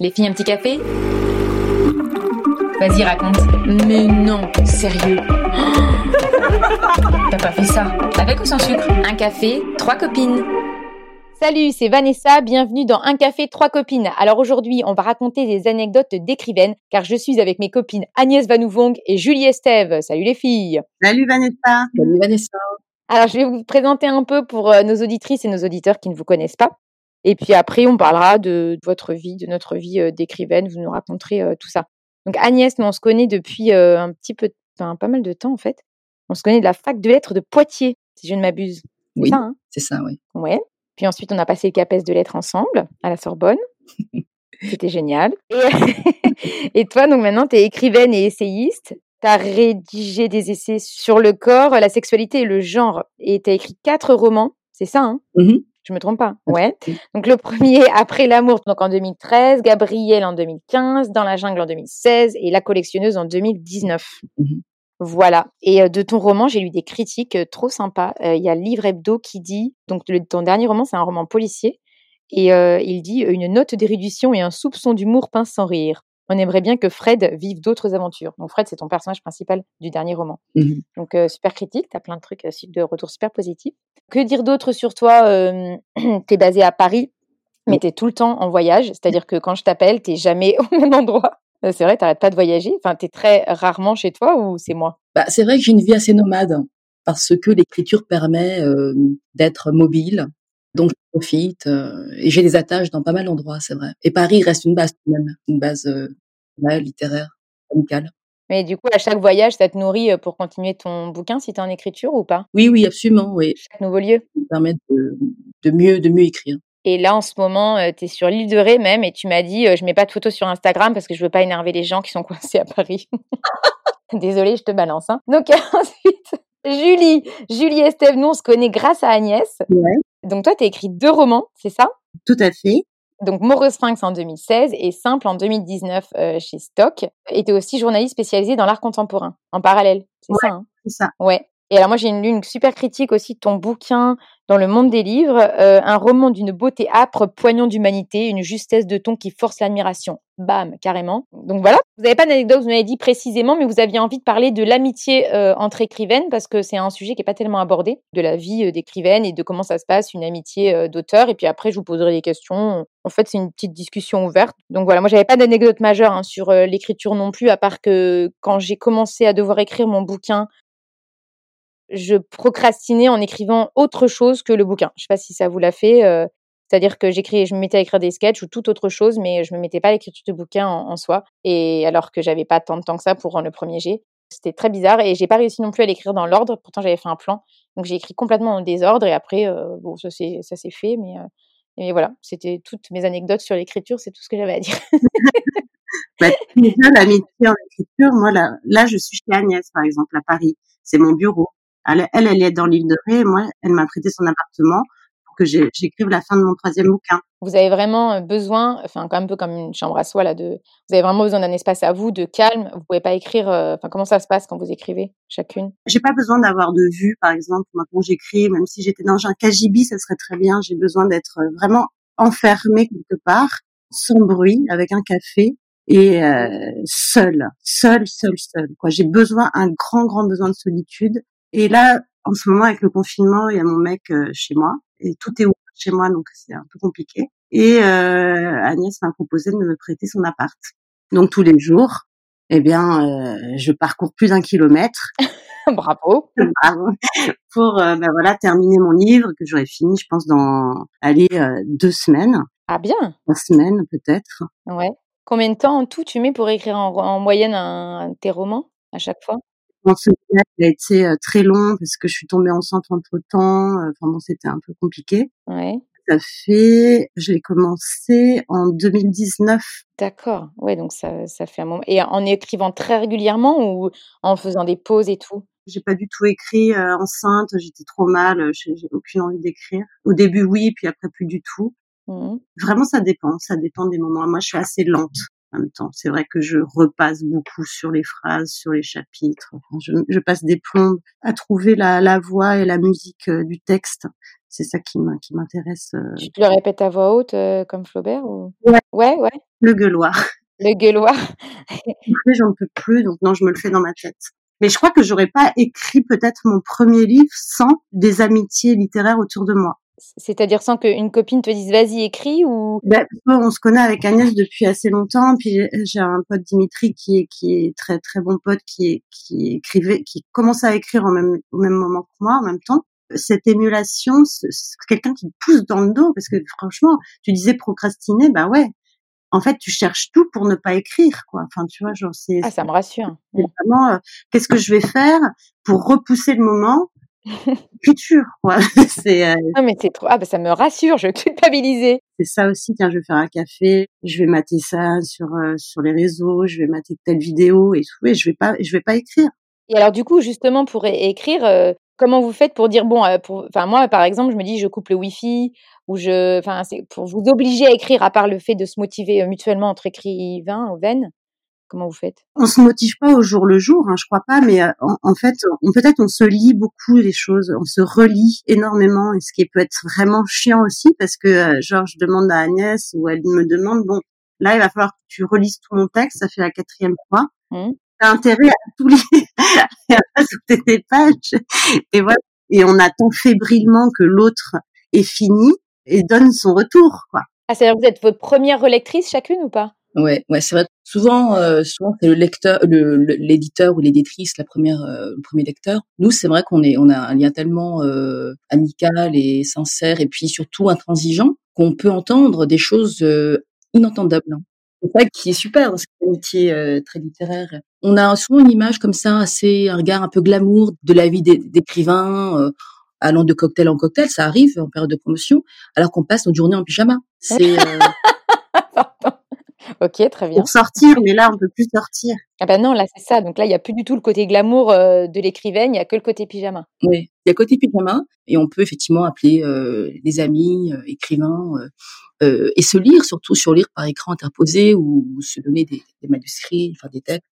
Les filles, un petit café? Vas-y, raconte. Mais non, sérieux. T'as pas fait ça Avec ou sans sucre? Un café, trois copines. Salut, c'est Vanessa, bienvenue dans Un café, trois copines. Alors aujourd'hui, on va raconter des anecdotes d'écrivaines, car je suis avec mes copines Agnès Vanouvong et Julie Estève. Salut les filles Salut Vanessa Salut Vanessa Alors je vais vous présenter un peu pour euh, nos auditrices et nos auditeurs qui ne vous connaissent pas. Et puis après, on parlera de votre vie, de notre vie euh, d'écrivaine. Vous nous raconterez euh, tout ça. Donc Agnès, nous on se connaît depuis euh, un petit peu, enfin pas mal de temps en fait. On se connaît de la fac de lettres de Poitiers, si je ne m'abuse. Oui, hein? c'est ça, oui. Ouais. Puis ensuite, on a passé le CAPES de lettres ensemble à la Sorbonne. C'était génial. Et, et toi, donc maintenant, tu es écrivaine et essayiste. Tu as rédigé des essais sur le corps, la sexualité et le genre. Et tu as écrit quatre romans. C'est ça, hein? Mhm. Je me trompe pas. Ouais. Donc le premier, Après l'amour, donc en 2013, Gabriel en 2015, Dans la jungle en 2016 et La collectionneuse en 2019. Mhm. Voilà. Et euh, de ton roman, j'ai lu des critiques euh, trop sympas. Euh, Il y a Livre Hebdo qui dit, donc le- ton dernier roman, c'est un roman policier, et euh, il dit une note d'érudition et un soupçon d'humour pince sans rire. On aimerait bien que Fred vive d'autres aventures. Donc Fred, c'est ton personnage principal du dernier roman. Mhm. Donc euh, super critique, tu as plein de trucs, euh, de retours super positifs. Que dire d'autre sur toi euh, Tu es basé à Paris, mais tu es tout le temps en voyage. C'est-à-dire que quand je t'appelle, tu jamais au même endroit. Euh, C'est vrai, tu pas de voyager. Enfin, tu es très rarement chez toi ou c'est moi? Bah, c'est vrai que j'ai une vie assez nomade parce que l'écriture permet euh, d'être mobile. Profite euh, et j'ai des attaches dans pas mal d'endroits, c'est vrai. Et Paris reste une base même, une base euh, ouais, littéraire, amicale. Mais du coup, à chaque voyage, ça te nourrit euh, pour continuer ton bouquin si tu es en écriture ou pas? Oui, oui, absolument. Oui, Chaque nouveau lieu? ça me permet de, de mieux, de mieux écrire. Et là, en ce moment, tu es sur l'île de Ré même et tu m'as dit, je mets pas de photos sur Instagram parce que je veux pas énerver les gens qui sont coincés à Paris. Désolée, je te balance. Hein. Donc ensuite, Julie, Julie Estève, nous on se connaît grâce à Agnès. Ouais. Donc toi, tu as écrit deux romans, c'est ça? Tout à fait. Donc Morose Sphinx en 2016 et Simple en 2019 euh, chez Stock. Et tu es aussi journaliste spécialisée dans l'art contemporain, en parallèle. C'est Ouais. ça, hein? C'est ça. Ouais. Et alors moi j'ai une, une super critique aussi de ton bouquin dans le monde des livres, euh, un roman d'une beauté âpre, poignant d'humanité, une justesse de ton qui force l'admiration. Bam, carrément. Donc voilà. Vous n'avez pas d'anecdote, vous m'avez dit précisément, mais vous aviez envie de parler de l'amitié euh, entre écrivaines parce que c'est un sujet qui est pas tellement abordé, de la vie euh, d'écrivaine et de comment ça se passe une amitié euh, d'auteur. Et puis après je vous poserai des questions. En fait c'est une petite discussion ouverte. Donc voilà, moi j'avais pas d'anecdote majeure hein, sur l'écriture non plus, à part que quand j'ai commencé à devoir écrire mon bouquin je procrastinais en écrivant autre chose que le bouquin. Je sais pas si ça vous l'a fait. euh, C'est-à-dire que j'écris, je me mettais à écrire des sketchs ou toute autre chose, mais je me mettais pas à l'écriture de bouquin en, soi. Et alors que j'avais pas tant de temps que ça pour rendre le premier jet. C'était très bizarre et j'ai pas réussi non plus à l'écrire dans l'ordre. Pourtant, j'avais fait un plan. Donc, j'ai écrit complètement en désordre et après, euh, bon, ça s'est ça s'est fait. Mais, euh, et voilà, c'était toutes mes anecdotes sur l'écriture. C'est tout ce que j'avais à dire. Bah, déjà, l'amitié en écriture, moi, là, là, je suis chez Agnès, par exemple, à Paris. C'est mon bureau. Elle, elle, elle est dans l'île de Ré. et Moi, elle m'a prêté son appartement pour que j'écrive la fin de mon troisième bouquin. vous avez vraiment euh, besoin, enfin, un peu comme une chambre à soi, là, de, vous avez vraiment besoin d'un espace à vous, de calme. Vous pouvez pas écrire, euh, enfin, comment ça se passe quand vous écrivez, chacune? J'ai pas besoin d'avoir de vue, par exemple. Moi, quand j'écris, même si j'étais dans un KGB, ça serait très bien. J'ai besoin d'être euh, vraiment enfermée quelque part, sans bruit, avec un café et euh, seule, seule, seule. Quoi, j'ai besoin, un grand, grand besoin de solitude. Et là, en ce moment, avec le confinement, il y a mon mec euh, chez moi et tout est ouvert chez moi, donc c'est un peu compliqué. Et euh, Agnès m'a proposé de me prêter son appart. Donc tous les jours, eh bien, euh, je parcours plus d'un kilomètre Bravo. Bravo. pour euh, ben voilà terminer mon livre que j'aurais fini, je pense dans aller deux semaines, Ah, bien. trois semaines peut-être. Ouais. Combien de temps en tout tu mets pour écrire en, en moyenne un, tes romans à chaque fois? Mon il a été euh, très long parce que je suis tombée enceinte entre temps. Enfin bon, c'était un peu compliqué. Ouais. Ça fait, je l'ai commencé en 2019. D'accord. Ouais, donc ça, ça fait un moment. Et en écrivant très régulièrement ou en faisant des pauses et tout? J'ai pas du tout écrit euh, enceinte, j'étais trop mal, euh, j'ai aucune envie d'écrire. Au début oui, puis après plus du tout. Mhm. Vraiment ça dépend, ça dépend des moments. Moi je suis assez lente en même temps. C'est vrai que je repasse beaucoup sur les phrases, sur les chapitres. Enfin, je, je passe des plombes à trouver la, la voix et la musique euh, du texte. c'est ça qui m'intéresse. Euh. Tu te le répètes à voix haute euh, comme Flaubert ou... Ouais. Ouais, ouais. Le gueuloir. Le gueuloir. Après, j'en peux plus, donc non, je me le fais dans ma tête. Mais je crois que j'aurais pas écrit peut-être mon premier livre sans des amitiés littéraires autour de moi. C'est-à-dire sans qu'une copine te dise vas-y écris ou? Ben, on se connaît avec Agnès depuis assez longtemps puis j'ai un pote Dimitri qui est qui est très très bon pote qui est qui écrivait qui commençait à écrire en même au même moment que moi en même temps cette émulation c'est quelqu'un qui te pousse dans le dos parce que franchement tu disais procrastiner bah ouais en fait, tu cherches tout pour ne pas écrire, quoi. Enfin, tu vois, genre, c'est. Ah, ça me rassure. Vraiment, euh, qu'est-ce que je vais faire pour repousser le moment Écriture, quoi. c'est. Euh... Ah, mais c'est trop. Ah, bah, ça me rassure. Je culpabilisais. C'est ça aussi. Tiens, je vais faire un café. Je vais mater ça sur euh, sur les réseaux. Je vais mater telle vidéo et tout. Et je vais pas, je vais pas écrire. Et alors, du coup, justement, pour écrire, euh, comment vous faites pour dire bon, pour, enfin moi, par exemple, je me dis, je coupe le Wi-Fi ou je, enfin, c'est pour vous obliger à écrire, à part le fait de se motiver euh, mutuellement entre écrivains ou veines. Comment vous faites? On se motive pas au jour le jour, hein, je crois pas, mais euh, en, fait, on, peut-être on se lit beaucoup les choses, on se relit énormément, et ce qui peut être vraiment chiant aussi, parce que euh, genre je demande à Agnès ou elle me demande, bon, là il va falloir que tu relises tout mon texte, ça fait la quatrième fois. Mmh. T'as intérêt à tout lire, à toutes tes pages, et voilà. Et on attend fébrilement que l'autre est fini et donne son retour, quoi. Ah, c'est-à-dire que vous êtes votre première relectrice chacune ou pas? Ouais, ouais, c'est vrai. Souvent, euh, souvent c'est le lecteur, le, l'éditeur ou l'éditrice, la première, euh, le premier lecteur. Nous, c'est vrai qu'on est, on a un lien tellement euh, amical et sincère, et puis surtout intransigeant, qu'on peut entendre des choses euh, inentendables. Hein. C'est ça qui est super dans ce métier euh, très littéraire. On a souvent une image comme ça, assez un regard un peu glamour de la vie d'écrivain allant de cocktail en cocktail, ça arrive en période de promotion, alors qu'on passe notre journée en pyjama. C'est euh... Ok, très bien. Pour sortir, mais là, on peut plus sortir. Ah ben non, là, c'est ça. Donc là, il n'y a plus du tout le côté glamour euh, de l'écrivaine, il n'y a que le côté pyjama. Oui, il y a le côté pyjama, et on peut effectivement appeler euh, des amis, euh, écrivains, et se lire, surtout sur lire par écran interposé ou, se donner des, des, manuscrits, enfin des textes.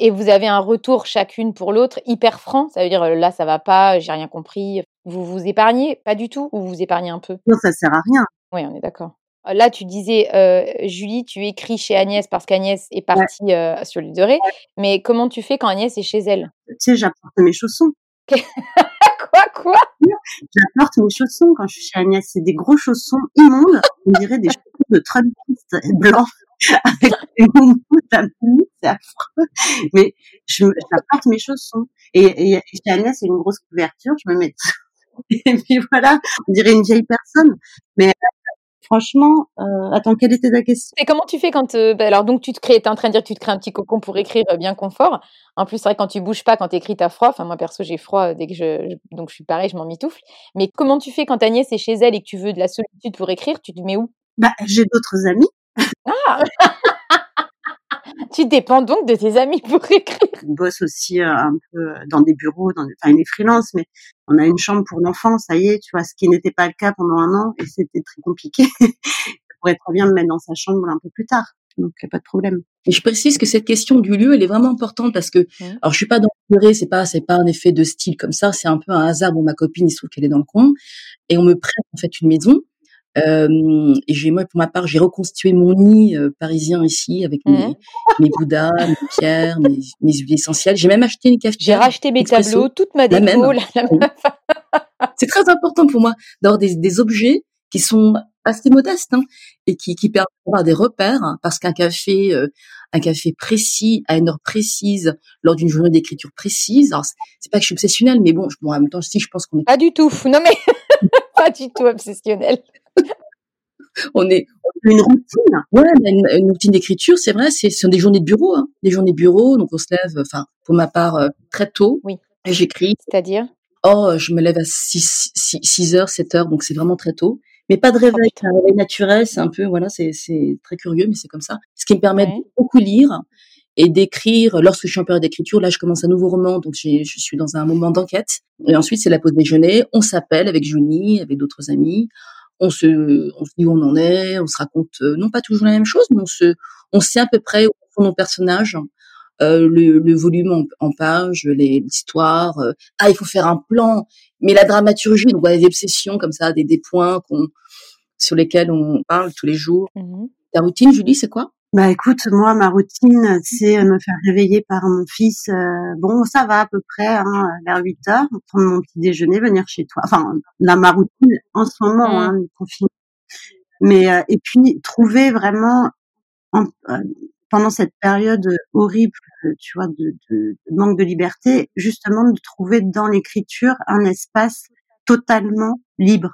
Et vous avez un retour chacune pour l'autre hyper franc, ça veut dire là, ça va pas, j'ai rien compris. Vous vous épargnez Pas du tout Ou vous épargnez un peu? Non, ça sert à rien. Oui, on est d'accord. Là, tu disais, euh, Julie, tu écris chez Agnès parce qu'Agnès est partie euh, sur l'île de Ré. Mais comment tu fais quand Agnès est chez elle? Tu sais, j'apporte mes chaussons. quoi, quoi? J'apporte mes chaussons quand je suis chez Agnès. C'est des gros chaussons immondes. On dirait des chaussons de Trumpiste blancs avec des moumous c'est affreux. Mais j'apporte mes chaussons. Et, et chez Agnès, c'est une grosse couverture. Je me mets et puis voilà, on dirait une vieille personne. Mais franchement, euh, attends, quelle était ta question? Et comment tu fais quand euh, bah, alors donc tu te crées, es en train de dire que tu te crées un petit cocon pour écrire euh, bien confort. En plus, c'est vrai quand tu bouges pas, quand tu écris, t'as froid. Enfin moi perso, j'ai froid dès que je, donc je suis pareil, je m'en mitoufle. Mais comment tu fais quand Agnès est chez elle et que tu veux de la solitude pour écrire? Tu te mets où? Bah j'ai d'autres amis. Ah tu dépends donc de tes amis pour écrire. On bosse aussi euh, un peu dans des bureaux, dans des, enfin, il est freelance, mais on a une chambre pour l'enfant, ça y est, tu vois, ce qui n'était pas le cas pendant un an et c'était très compliqué. ça pourrait très bien me mettre dans sa chambre un peu plus tard. Donc, il n'y a pas de problème. Et je précise que cette question du lieu, elle est vraiment importante parce que, mmh. alors, je suis pas dans le c'est pas, c'est pas un effet de style comme ça, c'est un peu un hasard. Bon, ma copine, il se trouve qu'elle est dans le coin et on me prête, en fait, une maison euh, et j'ai moi pour ma part j'ai reconstitué mon nid euh, parisien ici avec mes, mmh. mes bouddhas, mes pierres, mes, mes huiles essentielles. J'ai même acheté une cafetière. J'ai racheté mes tableaux, toute ma déco. C'est très important pour moi d'avoir des, des, objets qui sont assez modestes hein, et qui, qui permettent d'avoir des repères hein, parce qu'un café euh, un café précis à une heure précise lors d'une journée d'écriture précise. Alors c'est pas que je suis obsessionnelle, mais bon, bon en même temps si je pense qu'on est pas du tout. Non mais pas du tout obsessionnelle. On est une routine. Ouais, une, routine d'écriture, c'est vrai, c'est ce sont des journées de bureau, hein. des journées de bureau, donc on se lève, enfin pour ma part euh, très tôt. Oui. Et j'écris. C'est-à-dire? Oh, je me lève à 6, 6, heures, 7 heures, donc c'est vraiment très tôt. Mais pas de oh, réveil, un réveil naturel, c'est un peu, voilà, c'est très curieux, mais c'est comme ça. Ce qui me permet de beaucoup lire et d'écrire. Lorsque je suis en période d'écriture, là, je commence un nouveau roman, donc je suis dans un moment d'enquête. Et ensuite, c'est la pause déjeuner. On s'appelle avec Junie, avec d'autres amis on se, on se dit où on en est, on se raconte euh, non pas toujours la même chose, mais on se, on sait à peu près où sont nos personnages, euh, le, le, volume en, en page, l'histoire. Euh, ah, il faut faire un plan. Mais la dramaturgie, donc des obsessions comme ça, des, des points qu'on, sur lesquels on parle tous les jours. Mmh Ta routine, Julie, c'est quoi? Bah écoute, moi ma routine, c'est me faire réveiller par mon fils. Euh, bon, ça va à peu près hein, vers 8 heures, prendre mon petit déjeuner, venir chez toi. Enfin, là ma routine en ce moment, mmh. hein, confinement. Mais euh, et puis trouver vraiment en, euh, pendant cette période horrible, tu vois, de, de, manque de liberté, justement de trouver dans l'écriture un espace totalement libre.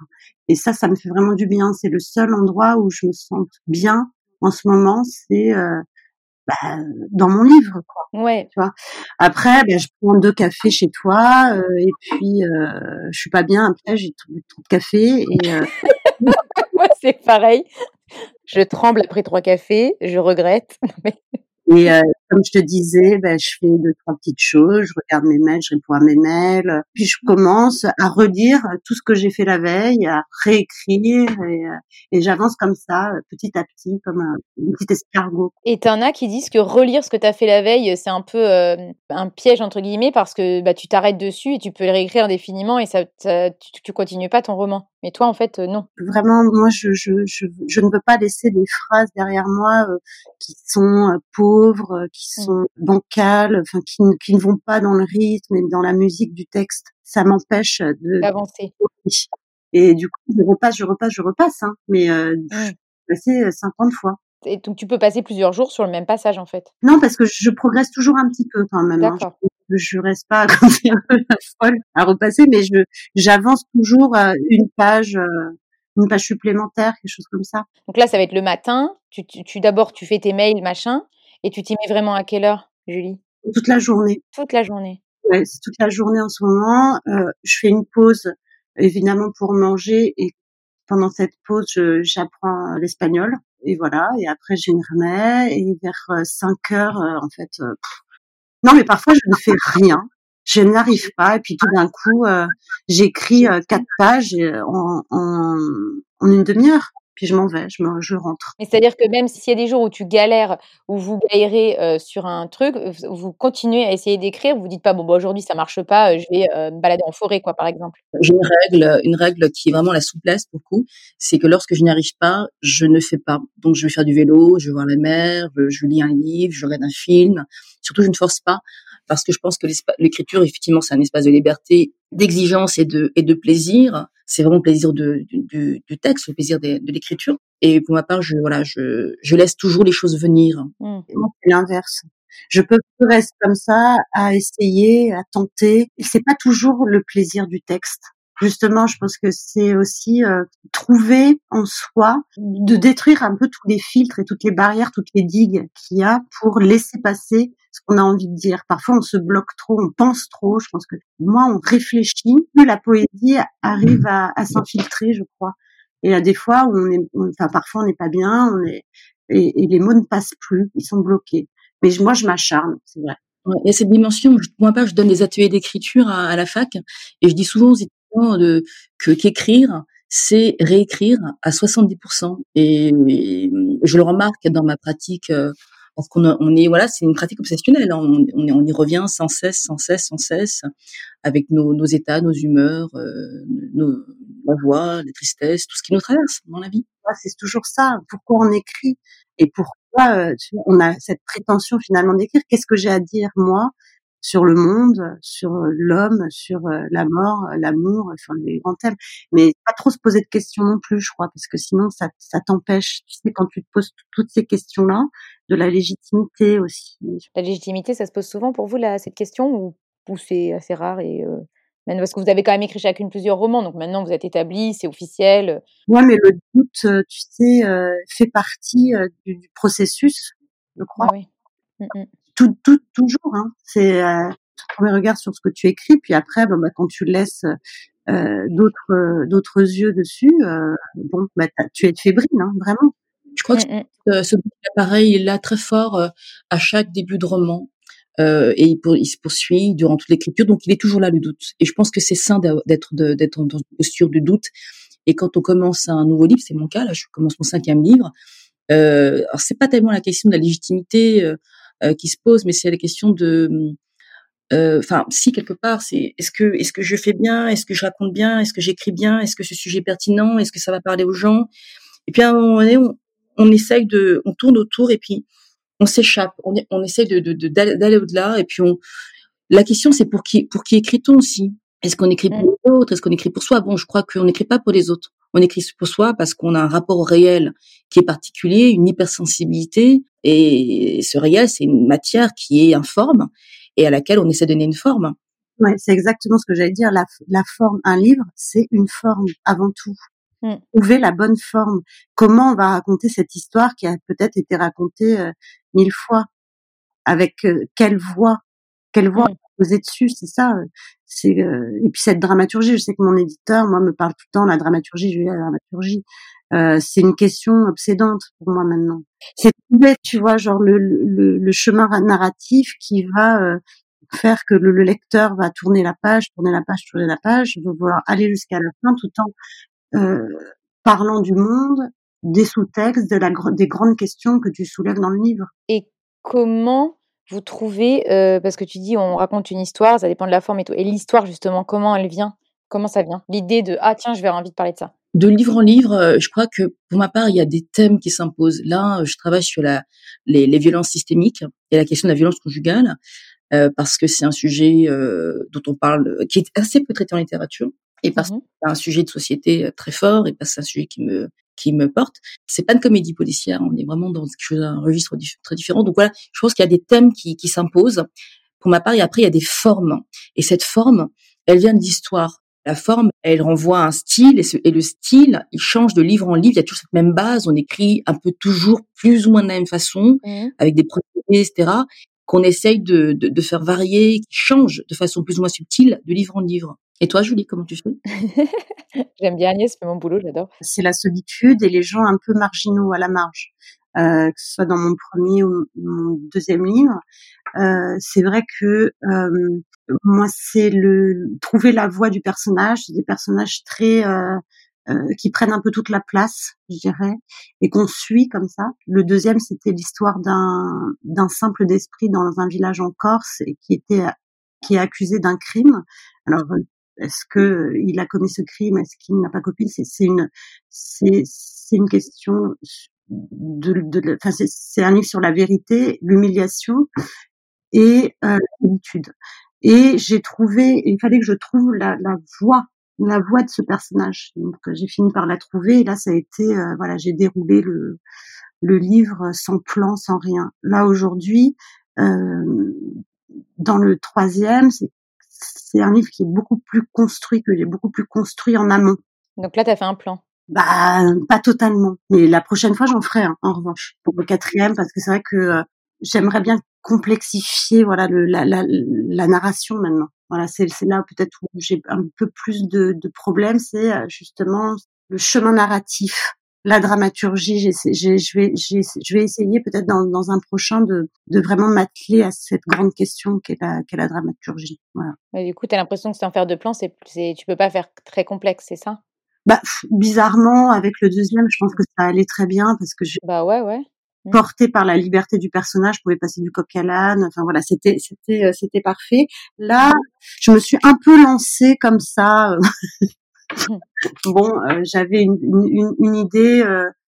Et ça, ça me fait vraiment du bien. C'est le seul endroit où je me sens bien en ce moment, c'est euh, bah, dans mon livre, quoi. Ouais. Tu vois. Après, ben, je prends deux cafés chez toi, euh, et puis euh, je suis pas bien. Après, j'ai trop, trop de café et. Euh... Moi, c'est pareil. Je tremble après trois cafés. Je regrette. Et euh, comme je te disais, ben, je fais deux trois petites choses, je regarde mes mails, je réponds à mes mails, puis je commence à redire tout ce que j'ai fait la veille, à réécrire et, euh, et j'avance comme ça, petit à petit, comme un, petit escargot. Et t'en as qui disent que relire ce que tu as fait la veille, c'est un peu euh, un piège entre guillemets parce que bah, tu t'arrêtes dessus et tu peux le réécrire indéfiniment et ça, ça tu, tu continues pas ton roman. Mais toi, en fait, euh, non. Vraiment, moi, je, je, je, je, ne veux pas laisser des phrases derrière moi euh, qui sont euh, pauvres, qui mmh. sont bancales, enfin, qui, qui ne vont pas dans le rythme et dans la musique du texte. Ça m'empêche de d'avancer. Et du coup, je repasse, je repasse, je repasse. Hein, mais euh, mmh. passé 50 fois. Et donc, tu peux passer plusieurs jours sur le même passage, en fait. Non, parce que je progresse toujours un petit peu quand même. Hein. Je reste pas comme la folle à repasser, mais je j'avance toujours euh, une page, euh, une page supplémentaire, quelque chose comme ça. Donc là, ça va être le matin. Tu, tu, tu d'abord tu fais tes mails, machin, et tu t'y mets vraiment à quelle heure, Julie? Toute la journée. Toute la journée. Ouais, c'est toute la journée en ce moment. Euh, je fais une pause évidemment pour manger et pendant cette pause, j'apprends l'espagnol et voilà. Et après, je me remets et vers 5 heures, en fait, non, mais parfois je ne fais rien. Je n'arrive pas et puis tout d'un coup, euh, j'écris euh, quatre pages euh, en, une demi-heure puis je m'en vais, je, me, je rentre. Mais c'est-à-dire que même s'il y a des jours où tu galères, où vous galérez euh, sur un truc, vous continuez à essayer d'écrire, vous dites pas bon bah, aujourd'hui ça marche pas, je vais me balader en forêt quoi par exemple. J'ai une règle, une règle qui est vraiment la souplesse pour le coup, c'est que lorsque je n'y arrive pas, je ne fais pas. Donc je vais faire du vélo, je vais voir la mer, je lis un livre, je regarde un film. Surtout je ne force pas parce que je pense que l'écriture, effectivement, c'est un espace de liberté, d'exigence et de, et de plaisir. C'est vraiment le plaisir de, du, du texte, le plaisir de, de l'écriture. Et pour ma part, je, voilà, je, je laisse toujours les choses venir. Mmh. C'est l'inverse. Je peux rester comme ça à essayer, à tenter. C'est pas toujours le plaisir du texte. Justement, je pense que c'est aussi euh, trouver en soi, de détruire un peu tous les filtres et toutes les barrières, toutes les digues qu'il y a pour laisser passer ce qu'on a envie de dire. Parfois, on se bloque trop, on pense trop. Je pense que moi, on réfléchit, plus la poésie arrive à, s'infiltrer, je crois. Et à des fois où on est, enfin, parfois on n'est pas bien, on est, et, les mots ne passent plus, ils sont bloqués. Mais moi, je m'acharne, c'est vrai. Il y a cette dimension, moi, pas, je donne des ateliers d'écriture à, à, la fac, et je dis souvent aux de qu'écrire, c'est réécrire à 70%. Et, je le remarque dans ma pratique euh, parce qu'on on est voilà, c'est une pratique obsessionnelle. Hein. On, y revient sans cesse, sans cesse, sans cesse, avec nos, états, nos humeurs, euh, nos, la joie, la tristesse, tout ce qui nous traverse dans la vie. C'est toujours ça. Pourquoi on écrit? Et pourquoi euh, on a cette prétention finalement d'écrire? Qu'est-ce que j'ai à dire moi? Sur le monde, sur euh, l'homme, sur euh, la mort, euh, l'amour, enfin les grands thèmes. Mais pas trop se poser de questions non plus, je crois, parce que sinon ça, ça t'empêche. Tu sais, quand tu te poses toutes ces questions-là, de la légitimité aussi. La légitimité, ça se pose souvent pour vous là cette question ou, ou c'est assez rare et euh... Parce que vous avez quand même écrit chacune plusieurs romans, donc maintenant vous êtes établi, c'est officiel. Ouais, mais le doute, tu sais, euh, fait partie euh, du, du, processus, je crois. Ah oui. Mmh, mmh tout, tout, toujours. Hein. C'est euh, premier regard sur ce que tu écris, puis après, bah, quand tu laisses euh, d'autres d'autres yeux dessus, euh, bon, bah, tu es fébrile, hein, vraiment. Je crois que mmh, ce appareil est là très fort euh, à chaque début de roman. Euh, et il, pour, il, se poursuit durant toute l'écriture, donc il est toujours là le doute. Et je pense que c'est sain d'être d'être dans une posture de doute. Et quand on commence un nouveau livre, c'est mon cas, là, je commence mon cinquième livre. Euh, alors c'est pas tellement la question de la légitimité. Euh, qui se pose, mais c'est la question de enfin si quelque part c'est est-ce que est-ce que je fais bien est-ce que je raconte bien est-ce que j'écris bien est-ce que ce sujet est pertinent est-ce que ça va parler aux gens? Et puis à un moment donné on, on essaye de on tourne autour et puis on s'échappe. On, on essaye de d'aller au-delà et puis on la question c'est pour qui pour qui écrit-on aussi est-ce qu'on écrit pour les autres est-ce qu'on écrit pour soi? Bon je crois qu'on n'écrit pas pour les autres. On écrit pour soi parce qu'on a un rapport réel qui est particulier une hypersensibilité et ce réel c'est une matière qui est informe et à laquelle on essaie de donner une forme. Ouais, c'est exactement ce que j'allais dire. La, la forme, un livre, c'est une forme avant tout. Mm. Trouver la bonne forme. Comment on va raconter cette histoire qui a peut-être été racontée euh, mille fois? Avec euh, quelle voix? Quelle voix mm. poser dessus? C'est ça. Euh, c'est et puis cette dramaturgie. Je sais que mon éditeur, moi, me parle tout le temps la dramaturgie. Je lui la dramaturgie. Euh, c'est une question obsédante pour moi maintenant. C'est tout bête, tu vois, genre le, le, le chemin narratif qui va euh, faire que le, lecteur va tourner la page, tourner la page, tourner la page, va vouloir aller jusqu'à la fin tout en euh, parlant du monde, des sous-textes, de la, des grandes questions que tu soulèves dans le livre. Et comment vous trouvez, euh, parce que tu dis on raconte une histoire, ça dépend de la forme et tout, et l'histoire justement, comment elle vient? Comment ça vient? L'idée de ah tiens, je vais avoir envie de parler de ça de livre en livre, euh, je crois que pour ma part, il y a des thèmes qui s'imposent. Là, je travaille sur la, les, les, violences systémiques et la question de la violence conjugale, euh, parce que c'est un sujet euh, dont on parle, qui est assez peu traité en littérature, et parce mmh que c'est un sujet de société très fort, et parce que c'est un sujet qui me qui me porte. C'est pas une comédie policière, on est vraiment dans quelque chose, un registre très différent. Donc voilà, je pense qu'il y a des thèmes qui, qui s'imposent. Pour ma part, et après il y a des formes, et cette forme, elle vient d'histoire. La forme, elle renvoie à un style et, le style, il change de livre en livre. Il y a toujours cette même base. On écrit un peu toujours plus ou moins de la même façon, mmh. avec des procédés, etc., qu'on essaye de, de, faire varier, qui change de façon plus ou moins subtile de livre en livre. Et toi, Julie, comment tu fais? J'aime bien Agnès, c'est mon boulot, j'adore. C'est la solitude et les gens un peu marginaux à la marge. Euh, que ce soit dans mon premier ou mon deuxième livre. Euh, c'est vrai que euh, moi, c'est le trouver la voix du personnage, des personnages très euh, qui prennent un peu toute la place, je dirais, et qu'on suit comme ça. Le deuxième, c'était l'histoire d'un d'un simple d'esprit dans un village en Corse et qui était qui est accusé d'un crime. Alors est-ce que il a commis ce crime? Est-ce qu'il n'a pas copié C'est une c'est c'est une question de, de, enfin, c'est un livre sur la vérité, l'humiliation et euh, l'habitude. Et j'ai trouvé, il fallait que je trouve la, la voix, la voix de ce personnage. Donc j'ai fini par la trouver. Et là, ça a été, euh, voilà, j'ai déroulé le, le livre sans plan, sans rien. Là aujourd'hui, euh, dans le troisième, c'est un livre qui est beaucoup plus construit, que j'ai beaucoup plus construit en amont. Donc là, tu fait un plan. Bah, pas totalement. Mais la prochaine fois, j'en ferai un, en revanche, pour le quatrième, parce que c'est vrai que euh, j'aimerais bien complexifier, voilà, le, la, la, la narration maintenant. Voilà, c'est là peut-être où j'ai un peu plus de, de problèmes, c'est euh, justement le chemin narratif, la dramaturgie. je vais, je vais essayer peut-être dans, dans un prochain de, de vraiment m'atteler à cette grande question qu'est la, la dramaturgie. Voilà. du coup, tu l'impression que sans faire de plan, c'est, tu peux pas faire très complexe, c'est ça? Bah, bizarrement, avec le deuxième, je pense que ça allait très bien parce que je. Bah ouais, ouais. Mmh. Porté par la liberté du personnage, je pouvais passer du coq à l'âne. Enfin voilà, c'était c'était euh, c'était parfait. Là, je me suis un peu lancée comme ça. Euh. bon, euh, j'avais une, une, une, idée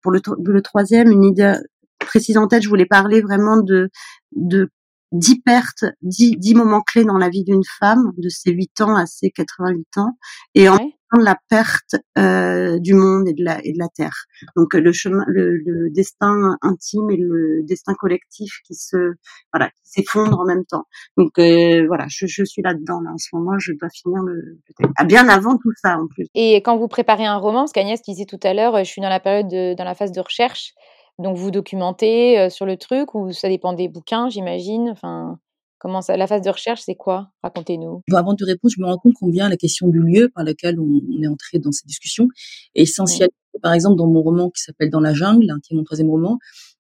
pour le, le troisième, une idée précise en tête. Je voulais parler vraiment de de dix pertes, dix, dix moments clés dans la vie d'une femme, de ses 8 ans à ses 88 ans, et en la perte euh, du monde et de la et de la terre. Donc le chemin, le, le, destin intime et le destin collectif qui se voilà qui s'effondrent en même temps. Donc euh, voilà, je, je suis là-dedans là en ce moment. Je dois finir le ah, bien avant tout ça en plus. Et quand vous préparez un roman, ce qu'Agnès disait tout à l'heure, je suis dans la période de, dans la phase de recherche. Donc vous documentez euh, sur le truc ou ça dépend des bouquins, j'imagine? Enfin. Comment ça, la phase de recherche, c'est quoi? Racontez-nous. avant de répondre, je me rends compte combien la question du lieu par lequel on, est entré dans ces discussions est essentielle. Par exemple, dans mon roman qui s'appelle Dans la jungle, hein, qui est mon troisième roman,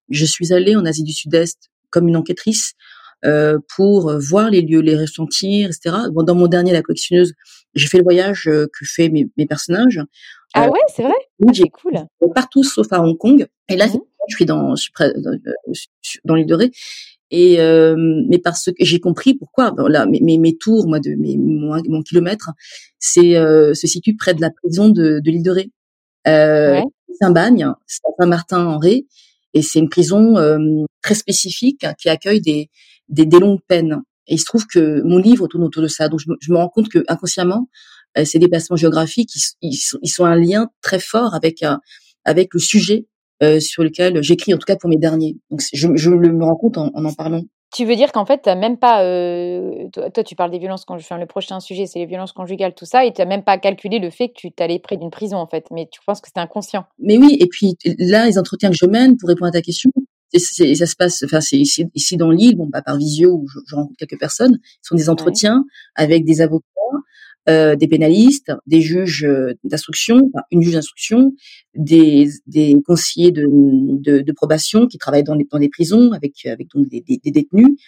je suis allée en Asie du Sud-Est comme une enquêtrice euh, pour voir les lieux, les ressentir, etc. Bon, dans mon dernier, La collectionneuse, j'ai fait le voyage euh, que fait mes, mes personnages. Ah euh, ouais, c'est vrai? Oui, j'ai cool. Partout sauf à Hong Kong. Et là, mmh je suis dans, je suis près, dans, dans l'île de Ré. Et euh, mais parce que j'ai compris pourquoi. là, mes, mes, tours, moi, de mes, mon, mon kilomètre, c'est euh, se situe près de la prison de, de l'île de Ré. Euh, C'est un bagne, c'est à Saint-Martin-en-Ré, et c'est une prison euh, très spécifique qui accueille des, des, des, longues peines. Et il se trouve que mon livre tourne autour de ça. Donc je me, je me rends compte que inconsciemment, euh, ces déplacements géographiques, ils, sont, ils, sont, un lien très fort avec avec le sujet euh, sur lequel j'écris, en tout cas pour mes derniers. Donc je, je me rends compte en en, en parlant. Tu veux dire qu'en fait, tu même pas. Euh, toi, tu parles des violences conjugales. Enfin, le prochain sujet, c'est les violences conjugales, tout ça, et tu n'as même pas calculé le fait que tu t'allais près d'une prison, en fait. Mais tu penses que c'était inconscient. Mais oui, et puis là, les entretiens que je mène, pour répondre à ta question, c'est, ça se passe, enfin, c'est ici, ici dans l'île, bon, bah, par visio, où je, je, rencontre quelques personnes. Ce sont des entretiens ouais. avec des avocats, euh, des pénalistes, des juges euh, d'instruction, enfin, une juge d'instruction, des, des conseillers de, de, de, probation qui travaillent dans les, dans les prisons avec, avec donc des, des, des détenus.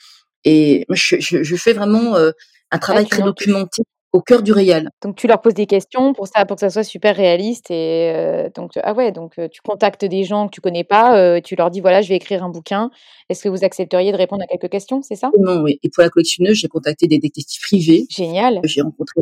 Et je, je, je, fais vraiment euh, un travail ah, très documenté au cœur du réel. Donc tu leur poses des questions pour ça, pour que ça soit super réaliste et euh, donc ah ouais, donc tu contactes des gens que tu connais pas, euh, tu leur dis voilà, je vais écrire un bouquin. Est-ce que vous accepteriez de répondre à quelques questions, c'est ça? Non, oui. Et pour la collectionneuse, j'ai contacté des détectives privés. Génial. J'ai rencontré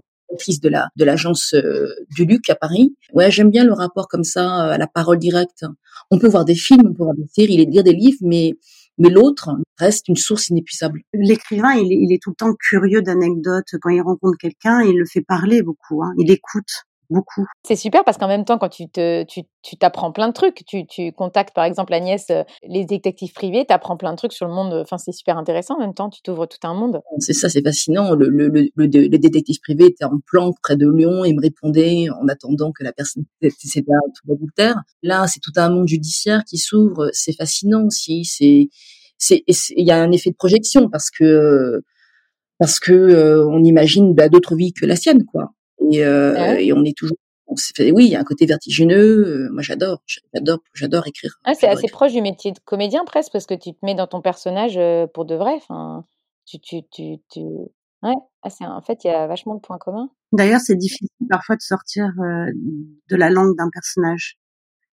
de la de l'agence euh, du Luc à Paris. Ouais, j'aime bien le rapport comme ça à la parole directe. On peut voir des films, on peut voir des séries, lire des livres, mais mais l'autre reste une source inépuisable. L'écrivain, il il est tout le temps curieux d'anecdotes. Quand il rencontre quelqu'un, il le fait parler beaucoup. Hein. Il écoute beaucoup. C'est super parce qu'en même temps, quand tu te, tu, tu t'apprends plein de trucs, tu, tu contactes par exemple Agnès, euh, les détectives privés, tu apprends plein de trucs sur le monde. Enfin, c'est super intéressant en même temps, tu t'ouvres tout un monde. C'est ça, c'est fascinant. Le, le, le, le, détective privé était en planque près de Lyon et me répondait en attendant que la personne c'était tout adultère. Là, c'est tout un monde judiciaire qui s'ouvre. C'est fascinant aussi. C'est, c'est, il y a un effet de projection parce que parce que euh, on imagine bah, d'autres vies que la sienne, quoi. Et, euh, ouais? et on est toujours on fait, oui, il y a un côté vertigineux. Euh, moi, j'adore, j'adore, j'adore écrire. Ah, c'est assez écrire. proche du métier de comédien presque parce que tu te mets dans ton personnage euh, pour de vrai. Enfin, tu, tu, tu, tu... ouais. Ah, c'est en fait, il y a vachement de points communs. D'ailleurs, c'est difficile parfois de sortir euh, de la langue d'un personnage.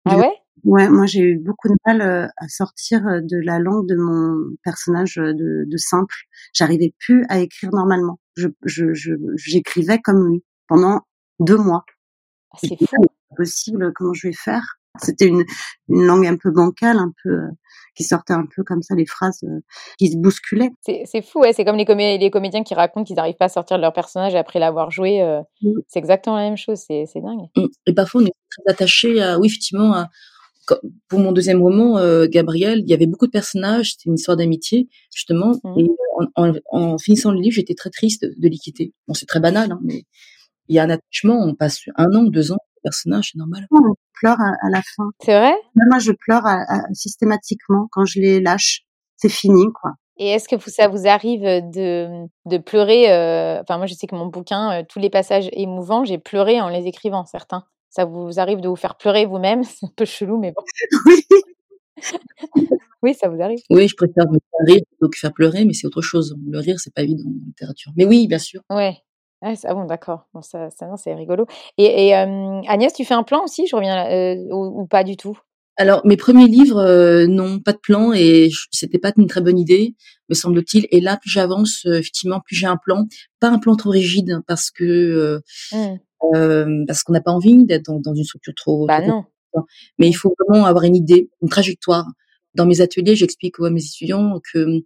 Ah ouais? Ouais, moi j'ai eu beaucoup de mal euh, à sortir de la langue de mon personnage de, de simple. J'arrivais plus à écrire normalement. Je, je, je, j'écrivais comme lui pendant deux mois. Ah, c'est fou. Possible, comment je vais faire? C'était une, une langue un peu bancale, un peu euh, qui sortait un peu comme ça, les phrases euh, qui se bousculaient. C'est fou, ouais. C'est comme les, comé les comédiens qui racontent qu'ils n'arrivent pas à sortir de leur personnage après l'avoir joué. Euh. C'est exactement la même chose. C'est dingue. Mmh. Et parfois, on est très attaché à, oui, effectivement, à, pour mon deuxième roman, euh, Gabriel, il y avait beaucoup de personnages, c'était une histoire d'amitié, justement. Mmh. Et en, en, en, finissant le livre, j'étais très triste de, de les quitter. Bon, c'est très banal, hein, mais il y a un attachement, on passe un an, deux ans au personnage, c'est normal. On pleure à, à la fin. C'est vrai? Moi, je pleure à, à, systématiquement quand je les lâche. C'est fini, quoi. Et est-ce que ça vous arrive de, de pleurer euh... Enfin, moi, je sais que mon bouquin, euh, tous les passages émouvants, j'ai pleuré en les écrivant, certains. Ça vous arrive de vous faire pleurer vous-même? C'est un peu chelou, mais bon. Oui. oui, ça vous arrive. Oui, je préfère me faire rire plutôt que faire pleurer, mais c'est autre chose. Le rire, c'est pas évident en littérature. Mais oui, bien sûr. Ouais. Ah, ah bon, d'accord. Bon, ça, ça non, c'est rigolo. Et, et euh, Agnès, tu fais un plan aussi? Je reviens là, euh, ou, ou, pas du tout? Alors, mes premiers livres, euh, non, pas de plan, et c'était pas une très bonne idée, me semble-t-il. Et là, plus j'avance, effectivement, plus j'ai un plan. Pas un plan trop rigide, parce que mmh. parce qu'on n'a pas envie d'être dans, dans, une structure trop. Bah trop non. Mais il faut vraiment avoir une idée, une trajectoire. Dans mes ateliers, j'explique à mes étudiants que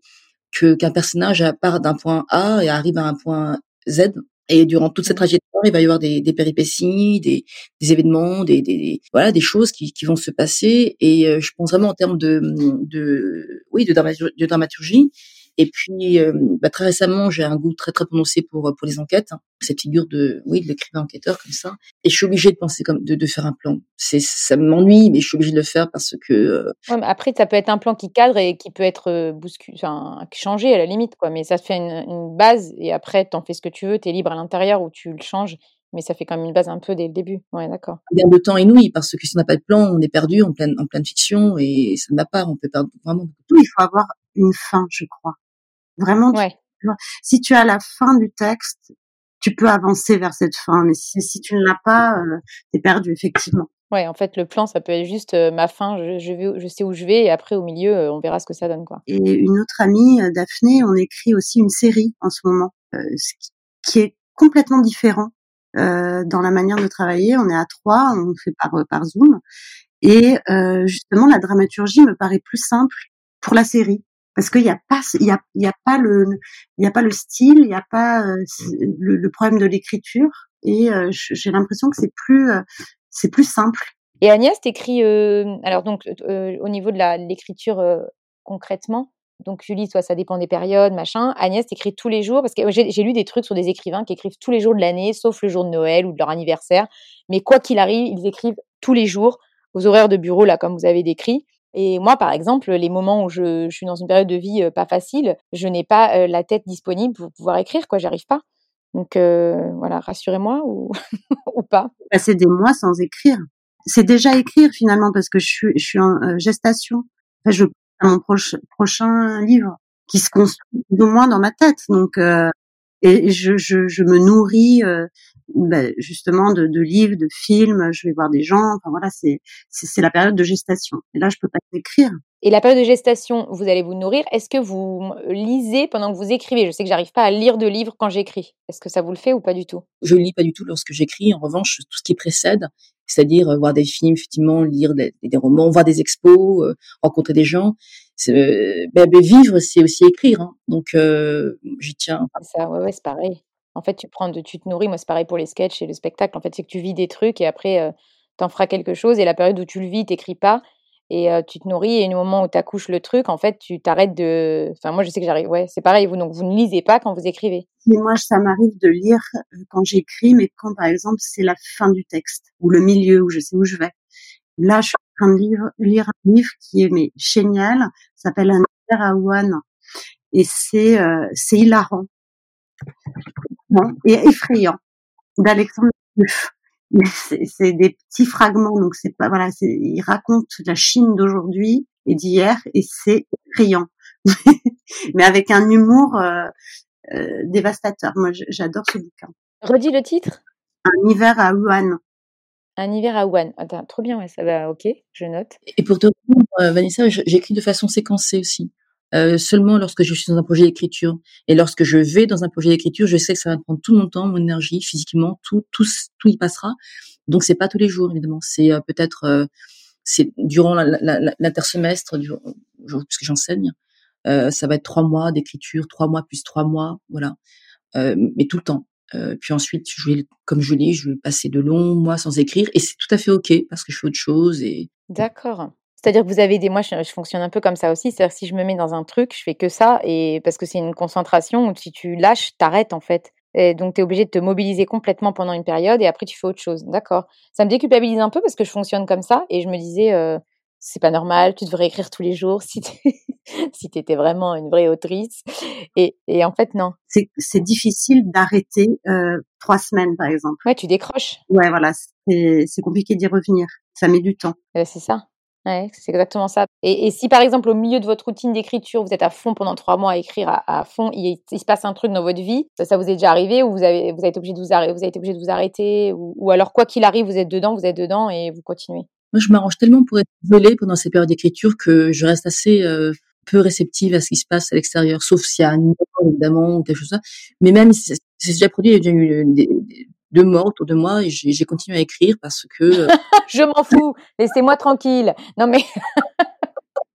que qu'un personnage part d'un point A et arrive à un point Z et durant toute cette trajectoire, il va y avoir des, des péripéties, des, des événements, des, des, voilà, des choses qui, qui vont se passer. Et euh, je pense vraiment en termes de, de oui, de dramaturgie, de dramaturgie et puis, euh, bah, très récemment, j'ai un goût très très prononcé pour pour les enquêtes. Hein. Cette figure de oui de l'écrivain enquêteur comme ça. Et je suis obligée de penser comme de, de faire un plan. C'est ça m'ennuie, mais je suis obligée de le faire parce que. Euh... Ouais, mais après, ça peut être un plan qui cadre et qui peut être euh, bousculé, enfin changé à la limite quoi. Mais ça te fait une, une base et après, t'en fais ce que tu veux. T'es libre à l'intérieur ou tu le changes. Mais ça fait quand même une base un peu dès le début. Ouais, d'accord. Un gain de temps inouï parce que si on n'a pas de plan, on est perdu en pleine en pleine fiction et ça ne va pas. On peut perdre vraiment. Il faut avoir une fin, je crois. Vraiment, ouais. tu, si tu as la fin du texte, tu peux avancer vers cette fin. Mais si, si tu ne l'as pas, euh, t'es perdu effectivement. Ouais, en fait, le plan, ça peut être juste euh, ma fin, je, je, vais, je sais où je vais, et après, au milieu, euh, on verra ce que ça donne, quoi. Et une autre amie, euh, Daphné, on écrit aussi une série en ce moment, ce qui, qui est complètement différent dans la manière de travailler. On est à trois, on fait par, par Zoom. Et justement, la dramaturgie me paraît plus simple pour la série parce qu'il n'y a pas y a, pas le il y a pas le style il n'y a pas le, le, problème de l'écriture et j'ai l'impression que c'est plus c'est plus simple. Et Agnès, t'écris euh, alors donc euh, au niveau de l'écriture euh, concrètement. Donc Julie, toi, ça dépend des périodes, machin. Agnès, t'écris tous les jours parce que j'ai lu des trucs sur des écrivains qui écrivent tous les jours de l'année, sauf le jour de Noël ou de leur anniversaire. Mais quoi qu'il arrive, ils écrivent tous les jours aux horaires de bureau là, comme vous avez décrit. Et moi, par exemple, les moments où je, suis dans une période de vie pas facile, je n'ai pas la tête disponible pour pouvoir écrire, quoi. J'arrive pas. Donc euh, voilà, rassurez-moi ou, ou pas. Passer des mois sans écrire. C'est déjà écrire finalement parce que je suis, je suis en euh, gestation. Enfin, je mon prochain livre qui se construit ou moins dans ma tête. Donc euh, et je, me nourris euh, ben, justement de, livres, de films. Je vais voir des gens. Enfin voilà, c'est c'est la période de gestation. Et là, je peux pas écrire. Et la période de gestation, vous allez vous nourrir. Est-ce que vous lisez pendant que vous écrivez? Je sais que j'arrive pas à lire de livres quand j'écris. Est-ce que ça vous le fait ou pas du tout? Je lis pas du tout lorsque j'écris. En revanche, tout ce qui précède, c'est-à-dire euh, voir des films, effectivement, lire des, des romans, voir des expos, euh, rencontrer des gens. Euh, ben, ben, vivre, c'est aussi écrire. Hein. Donc, euh, j'y tiens. C'est ça, ouais, ouais c'est pareil. En fait, tu prends, de, tu te nourris. Moi, c'est pareil pour les sketchs et le spectacle. En fait, c'est que tu vis des trucs et après, tu en feras quelque chose. Et la période où tu le vis, t'écris pas et tu te nourris et au moment où tu accouches le truc, en fait, tu t'arrêtes de. Enfin, moi, je sais que j'arrive. Ouais, c'est pareil. Vous donc vous ne lisez pas quand vous écrivez. Mais moi, ça m'arrive de lire quand j'écris, mais quand par exemple c'est la fin du texte ou le milieu où je sais où je vais. Là, je suis en train de lire, lire un livre qui est mais génial. S'appelle Un hiver à et c'est c'est hilarant et effrayant d'Alexandre c'est des petits fragments, donc c'est pas voilà, il raconte la Chine d'aujourd'hui et d'hier et c'est effrayant, mais avec un humour euh, euh, dévastateur. Moi, j'adore ce bouquin. Redis le titre? Un hiver à Wuhan. Un hiver à Wuhan. Attends, trop bien, ouais, ça va. Ok, je note. Et pour te répondre, euh, Vanessa, j'écris de façon séquencée aussi. Euh, seulement lorsque je suis dans un projet d'écriture. Et lorsque je vais dans un projet d'écriture, je sais que ça va prendre tout mon temps, mon énergie, physiquement, tout, tout, tout y passera. Donc c'est pas tous les jours évidemment. C'est euh, peut-être euh, c'est durant l'intersemestre, puisque j'enseigne, ça va être trois mois d'écriture, trois mois plus trois mois, voilà. mais tout le temps. puis ensuite, je vais, comme je l'ai, je vais passer de longs mois sans écrire, et c'est tout à fait ok parce que je fais autre chose. Et d'accord. C'est-à-dire que vous avez des. Moi, je, fonctionne un peu comme ça aussi. C'est-à-dire que si je me mets dans un truc, je fais que ça. Et parce que c'est une concentration où si tu lâches, t'arrêtes en fait. Et donc, tu es obligé de te mobiliser complètement pendant une période et après, tu fais autre chose. D'accord. Ça me déculpabilise un peu parce que je fonctionne comme ça. Et je me disais, euh, c'est pas normal, tu devrais écrire tous les jours si tu étais vraiment une vraie autrice. Et, et en fait, non. C'est difficile d'arrêter euh, trois semaines, par exemple. Ouais, tu décroches. Ouais, voilà. C'est compliqué d'y revenir. Ça met du temps. c'est ça. Ouais, c'est exactement ça. Et, si par exemple au milieu de votre routine d'écriture, vous êtes à fond pendant trois mois à écrire à, fond, il, se passe un truc dans votre vie, ça, vous est déjà arrivé ou vous avez, vous été obligé de vous arrêter, vous avez été obligé de vous arrêter ou, alors quoi qu'il arrive, vous êtes dedans, vous êtes dedans et vous continuez? Moi, je m'arrange tellement pour être isolée pendant ces périodes d'écriture que je reste assez euh, peu réceptive à ce qui se passe à l'extérieur, sauf s'il y a un évidemment ou quelque chose comme ça. Mais même si c'est déjà produit, il y a déjà eu des, de mort autour de moi et j'ai continué à écrire parce que euh, je m'en fous laissez-moi tranquille. Non mais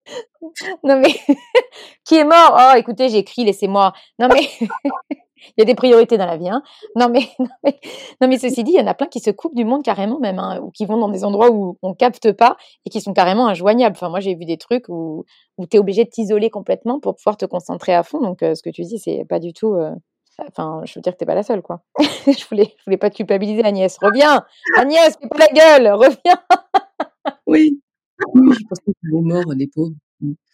non mais qui est mort? Oh écoutez j'écris laissez-moi. Non mais il y a des priorités dans la vie hein. Non mais non mais non mais ceci dit il y en a plein qui se coupent du monde carrément même hein, ou qui vont dans des endroits où on capte pas et qui sont carrément injoignables. Enfin moi j'ai vu des trucs où où es obligé de t'isoler complètement pour pouvoir te concentrer à fond. Donc euh, ce que tu dis c'est pas du tout euh, Enfin, je veux dire que t'es pas la seule, quoi. je voulais, je voulais pas te culpabiliser, Agnès. Reviens, Agnès, fais pas la gueule, reviens. oui, oui, je pense que c'est mort, les pauvres.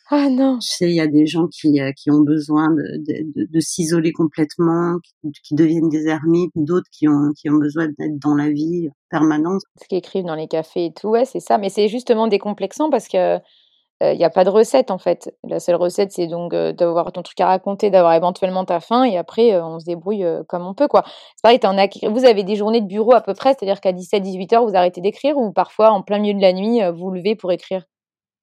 Ah non. Je sais, il y a des gens qui, euh, qui ont besoin de, de, de, s'isoler complètement, qui, deviennent des ermites, d'autres qui ont, qui ont besoin d'être dans la vie permanente. Ce qu'ils écrivent dans les cafés et tout, ouais, c'est ça. Mais c'est justement décomplexant parce que il n'y a pas de recette en fait. La seule recette, c'est donc d'avoir ton truc à raconter, d'avoir éventuellement ta faim, et après, on se débrouille comme on peut, quoi. C'est pareil, en vous avez des journées de bureau à peu près, c'est-à-dire qu'à 17-18 heures, vous arrêtez d'écrire, ou parfois, en plein milieu de la nuit, vous vous levez pour écrire?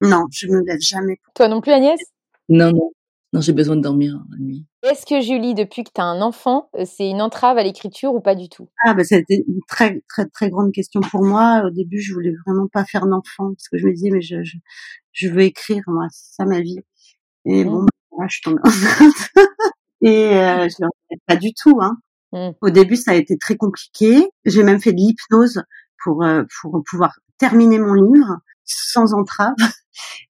Non, je me lève jamais. Toi non plus, Agnès? Non, non. Non, j'ai besoin de dormir la nuit. Est-ce que Julie, depuis que tu as un enfant, c'est une entrave à l'écriture ou pas du tout? Ah bah ça a été une très très très grande question pour moi. Au début, je voulais vraiment pas faire d'enfant parce que je me disais mais je je, je veux écrire moi, c'est ça ma vie. Et bon, moi, je suis tombée enceinte et euh, je ne pas du tout. Hein. Mmh. Au début, ça a été très compliqué. J'ai même fait de l'hypnose pour euh, pour pouvoir terminer mon livre sans entrave.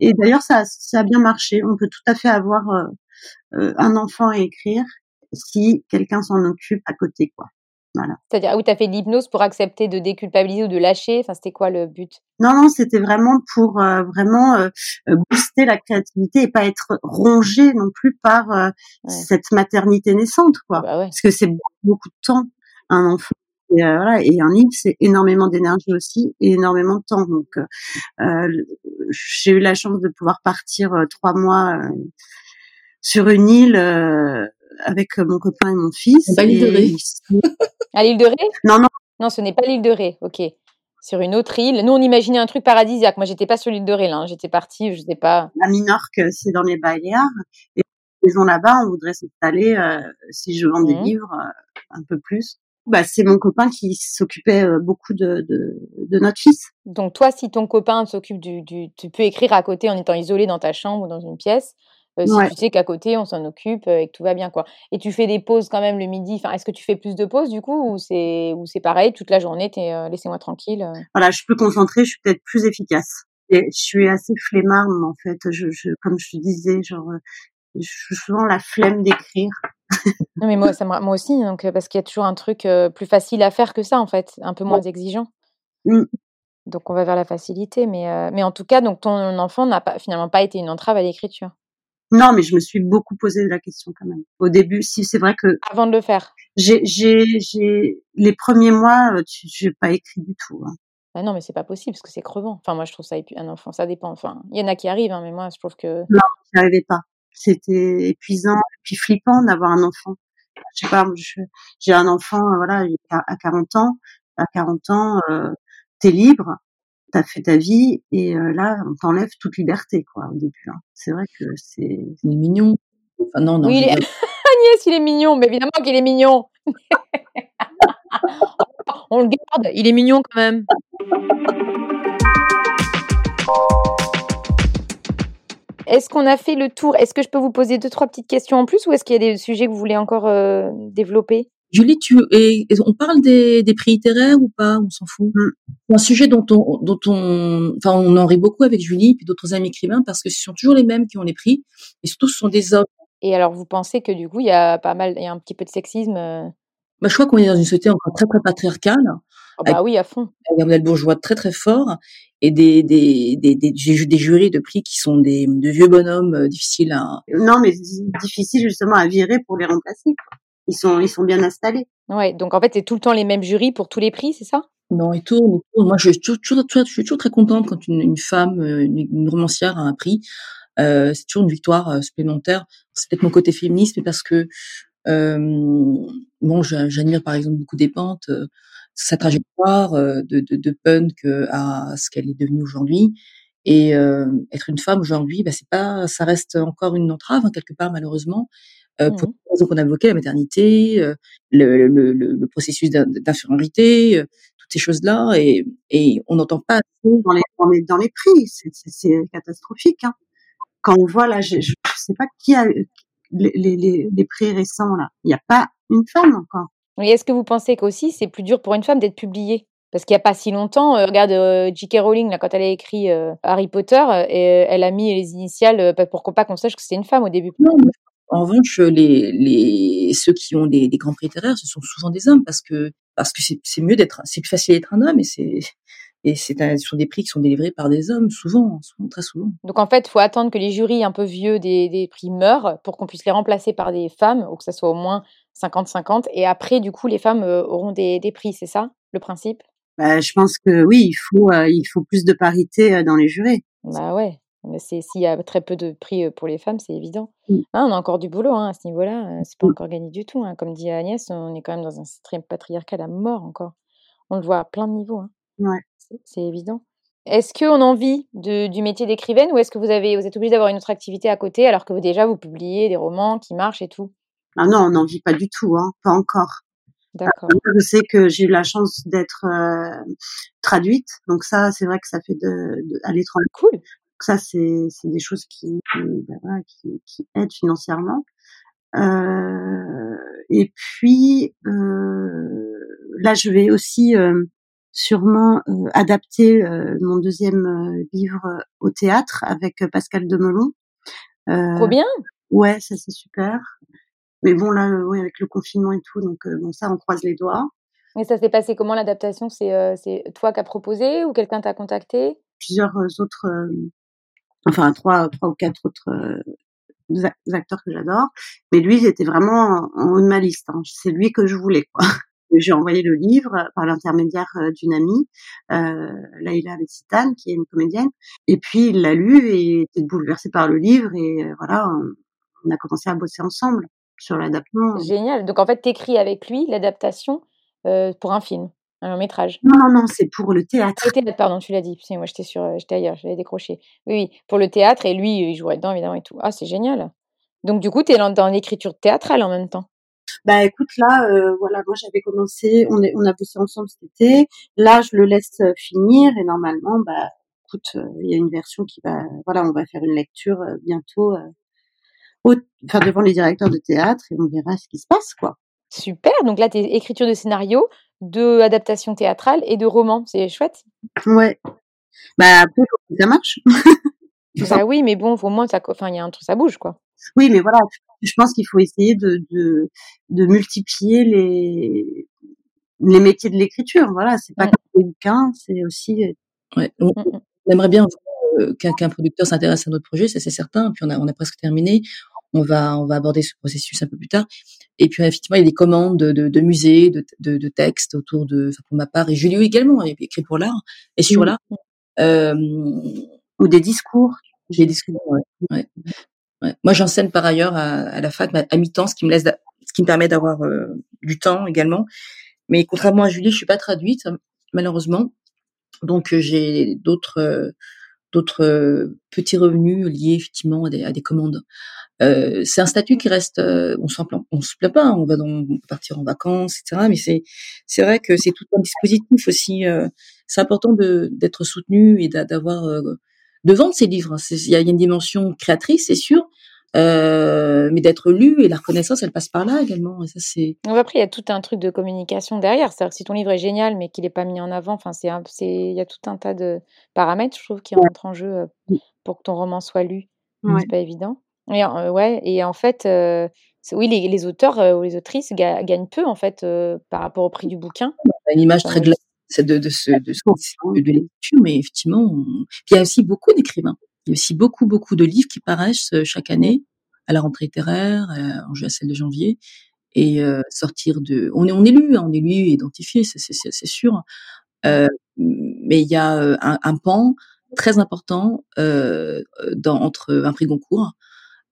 Et d'ailleurs, ça, ça a bien marché. On peut tout à fait avoir euh, euh, un enfant à écrire si quelqu'un s'en occupe à côté, quoi. Voilà. C'est-à-dire, ah oui, tu as fait de l'hypnose pour accepter de déculpabiliser ou de lâcher Enfin, c'était quoi le but? Non, non, c'était vraiment pour euh, vraiment booster la créativité et pas être rongé non plus par cette maternité naissante, quoi. Bah Parce que c'est beaucoup de temps, un enfant. Et, voilà, et un livre, c'est énormément d'énergie aussi et énormément de temps. Donc, euh, j'ai eu la chance de pouvoir partir trois mois sur une île avec mon copain et mon fils. Pas l'île de Ré. à l'île de Ré? Non, non. Non, ce n'est pas l'île de Ré. Ok. Sur une autre île. Nous, on imaginait un truc paradisiaque. Moi, j'étais pas sur l'île de Ré, là. Hein. J'étais partie, je sais pas. À Minorque, c'est dans les Baléares. Et maison là-bas, on voudrait s'installer, euh, si je vends des mmh. livres, euh, un peu plus. Bah, c'est mon copain qui s'occupait euh, beaucoup de, de, de, notre fils. Donc toi, si ton copain s'occupe du, du, tu peux écrire à côté en étant isolé dans ta chambre ou dans une pièce. Euh, si tu sais qu'à côté on s'en occupe euh, et que tout va bien quoi. Et tu fais des pauses quand même le midi. Enfin, est-ce que tu fais plus de pauses du coup ou c'est ou c'est pareil toute la journée t'es euh, laissez-moi tranquille. Voilà, je suis plus concentrée, je suis peut-être plus efficace. Et je suis assez flemmarde en fait. Je, je comme je te disais, genre, je suis souvent la flemme d'écrire. Non mais moi ça moi aussi donc parce qu'il y a toujours un truc plus facile à faire que ça en fait, un peu moins exigeant. Mmh. Donc on va vers la facilité, mais mais en tout cas donc ton enfant n'a pas finalement pas été une entrave à l'écriture. Non, mais je me suis beaucoup posé la question quand même. Au début, si c'est vrai que avant de le faire, j'ai, les premiers mois, euh, j'ai pas écrit du tout. Hein. Bah non, mais c'est pas possible parce que c'est crevant. Enfin, moi, je trouve ça un enfant, ça dépend. Enfin, il y en a qui arrivent, hein, mais moi, je trouve que non, j'y arrivais pas. C'était épuisant et puis flippant d'avoir un enfant. Je sais pas, j'ai un enfant, voilà, à 40 ans. À 40 ans, euh, t'es libre t'as fait ta vie et euh, là on t'enlève toute liberté quoi au début. Hein. C'est vrai que c'est. Il est mignon. Enfin non non. Oui, Agnès il est mignon, mais évidemment qu'il est mignon. on le garde, il est mignon quand même. Est-ce qu'on a fait le tour? Est-ce que je peux vous poser deux trois petites questions en plus ou est-ce qu'il y a des sujets que vous voulez encore euh, développer? Julie, tu et, on parle des, des, prix littéraires ou pas? On s'en fout. C'est un sujet dont on, dont on, enfin, on en rit beaucoup avec Julie et d'autres amis écrivains parce que ce sont toujours les mêmes qui ont les prix et surtout ce sont des hommes. Et alors, vous pensez que du coup, il y a pas mal, il y a un petit peu de sexisme euh? bah, je crois qu'on est dans une société encore très très patriarcale. Ah bah oui, à fond. Un modèle bourgeois très très fort et des des, des, des, des jurys de prix qui sont des de vieux bonhommes euh, difficiles à. Non, mais difficiles justement à virer pour les remplacer ils sont, ils sont bien installés. Ouais, donc en fait, c'est tout le temps les mêmes jurys pour tous les prix, c'est ça? Non, et tout. Moi, je suis toujours, je suis toujours très contente quand une, une femme, une, romancière a un prix. Euh, c'est toujours une victoire euh, supplémentaire. C'est peut-être mon côté féministe, mais parce que euh, bon, j'admire par exemple beaucoup des pentes, euh, sa trajectoire euh, de, de, de punk à ce qu'elle est devenue aujourd'hui. Et être une femme aujourd'hui, bah, c'est pas, ça reste encore une entrave hein, quelque part malheureusement euh, pour mmh les raisons qu'on a évoquées, la maternité, euh, le, le, le, le, processus d'infériorité, euh, toutes ces choses-là, et, et on n'entend pas dans les, dans les, dans les prix, c'est catastrophique. Hein. Quand on voit là, je, je sais pas qui a les, les, les prix récents là, il n'y a pas une femme encore. Et est-ce que vous pensez qu'aussi c'est plus dur pour une femme d'être publiée? Parce qu'il n'y a pas si longtemps, euh, regarde euh, J.K. Rowling, là, quand elle a écrit euh, Harry Potter, elle a mis les initiales, pour pas qu'on sache que c'était une femme au début. Non, en revanche, les, les, ceux qui ont des, des grands prix littéraires, ce sont souvent des hommes parce que parce que c'est mieux d'être, c'est plus facile d'être un homme et c'est et c'est ce sont des prix qui sont délivrés par des hommes souvent, souvent très souvent. Donc en fait, il faut attendre que les jurys un peu vieux des, des prix meurent pour qu'on puisse les remplacer par des femmes ou que ça soit au moins 50-50 et après du coup les femmes euh, auront des, des prix, c'est ça le principe? Bah, je pense que oui, il faut euh, il faut plus de parité euh, dans les jurés. Bah ouais. S'il y a très peu de prix pour les femmes, c'est évident. Mmh. Ah, on a encore du boulot hein, à ce niveau-là. C'est pas Mmh. encore gagné du tout. hein. Comme dit Agnès, on est quand même dans un système patriarcal à mort encore. On le voit à plein de niveaux. hein. Ouais. C'est- C'est évident. Est-ce qu'on en vit de- du métier d'écrivaine ou est-ce que vous, avez, vous êtes obligé d'avoir une autre activité à côté alors que vous, déjà vous publiez des romans qui marchent et tout? Ah non, on n'en vit pas du tout, hein, pas encore. D'accord. Je sais que j'ai eu la chance d'être euh, traduite, donc ça, c'est vrai que ça fait de, de à l'étranger. Cool. Donc ça, c'est c'est des choses qui qui, ben qui, qui aident financièrement. Euh, et puis euh, là, je vais aussi euh, sûrement euh, adapter euh, mon deuxième euh, livre au théâtre avec Pascal Demelon. Euh, Trop bien. Ouais, ça c'est super. Mais bon là, euh, ouais, avec le confinement et tout, donc euh, bon ça, on croise les doigts. Et ça s'est passé comment l'adaptation? C'est euh, c'est toi qui as proposé ou quelqu'un t'a contacté? Plusieurs autres, euh, enfin trois, trois ou quatre autres euh, ac- acteurs que j'adore. Mais lui, il était vraiment en haut de ma liste. hein. C'est lui que je voulais. Quoi. J'ai envoyé le livre par l'intermédiaire d'une amie, euh, Laïla Vexitane, qui est une comédienne. Et puis il l'a lu et était bouleversé par le livre. Et voilà, on, on a commencé à bosser ensemble sur l'adaptation. Génial. Donc en fait, t'écris avec lui l'adaptation euh, pour un film, un long métrage. Non, non, non, c'est pour le théâtre. Le théâtre, pardon, tu l'as dit. Putain, moi, j'étais sur, euh, j'étais ailleurs, j'avais décroché. Oui, oui, pour le théâtre, et lui, il jouerait dedans, évidemment, et tout. Ah, c'est génial. Donc, du coup, tu es dans, dans l'écriture théâtrale en même temps. Bah écoute là, euh, voilà, moi j'avais commencé, on, est, on a bossé ensemble cet été. Là, je le laisse finir et normalement, bah écoute, euh, il y a une version qui va, voilà, on va faire une lecture bientôt, au- enfin devant les directeurs de théâtre et on verra ce qui se passe quoi. Super. Donc là, tu es écriture de scénario, de adaptation théâtrale et de roman. C'est chouette. Ouais. Bah après, faut que ça marche. Bah oui, mais bon, au moins, ça, enfin, il y a un truc, ça bouge, quoi. Oui, mais voilà, je pense qu'il faut essayer de, de, de multiplier les, les métiers de l'écriture. Voilà, c'est pas Mm. que le bouquin, c'est aussi. euh, Ouais. On, Mm, mm. on aimerait bien euh, qu'un qu'un producteur s'intéresse à notre projet, ça c'est certain. Puis on a, on a presque terminé. On va, on va aborder ce processus un peu plus tard. Et puis effectivement, il y a des commandes de, de, de musées, de, de, de textes autour de, enfin, pour ma part, et Julio également, il écrit pour l'art et sur l'art. Euh, ou des discours. j'ai des discussions, ouais. ouais. Ouais. Moi, j'enseigne par ailleurs à, à la fac à mi-temps, ce qui me laisse, ce qui me permet d'avoir euh, du temps également. Mais contrairement à Julie, je suis pas traduite malheureusement, donc euh, j'ai d'autres euh, d'autres euh, petits revenus liés effectivement à des, à des commandes. Euh, c'est un statut qui reste, euh, on on se plaint pas, hein, on va peut partir en vacances, etc. Mais c'est c'est vrai que c'est tout un dispositif aussi. euh, c'est important de d'être soutenu et d'a- d'avoir euh, de vendre ses livres. A, il y a une dimension créatrice, c'est sûr, euh, mais d'être lu et la reconnaissance, elle passe par là également. Et ça, c'est après, il y a tout un truc de communication derrière. C'est-à-dire que si ton livre est génial, mais qu'il n'est pas mis en avant, enfin, c'est, il y a tout un tas de paramètres, je trouve, qui rentrent en jeu euh, pour que ton roman soit lu. Ouais. C'est pas évident. Et, euh, ouais, et en fait, euh, oui, les, les auteurs ou les autrices ga- gagnent peu, en fait, par rapport au prix du bouquin. une image très c'est de, de, ce, de, ce, de, de l'écriture, mais effectivement, on- Puis il y a aussi beaucoup d'écrivains. Il y a aussi beaucoup, beaucoup de livres qui paraissent euh, chaque année à la rentrée littéraire, euh, en juin, celle de janvier, et euh, sortir de. On est, on est lu, hein, on est lu, identifié, c'est, sûr. Euh, mais il y a euh, un, un pan très important euh, dans, entre un prix Goncourt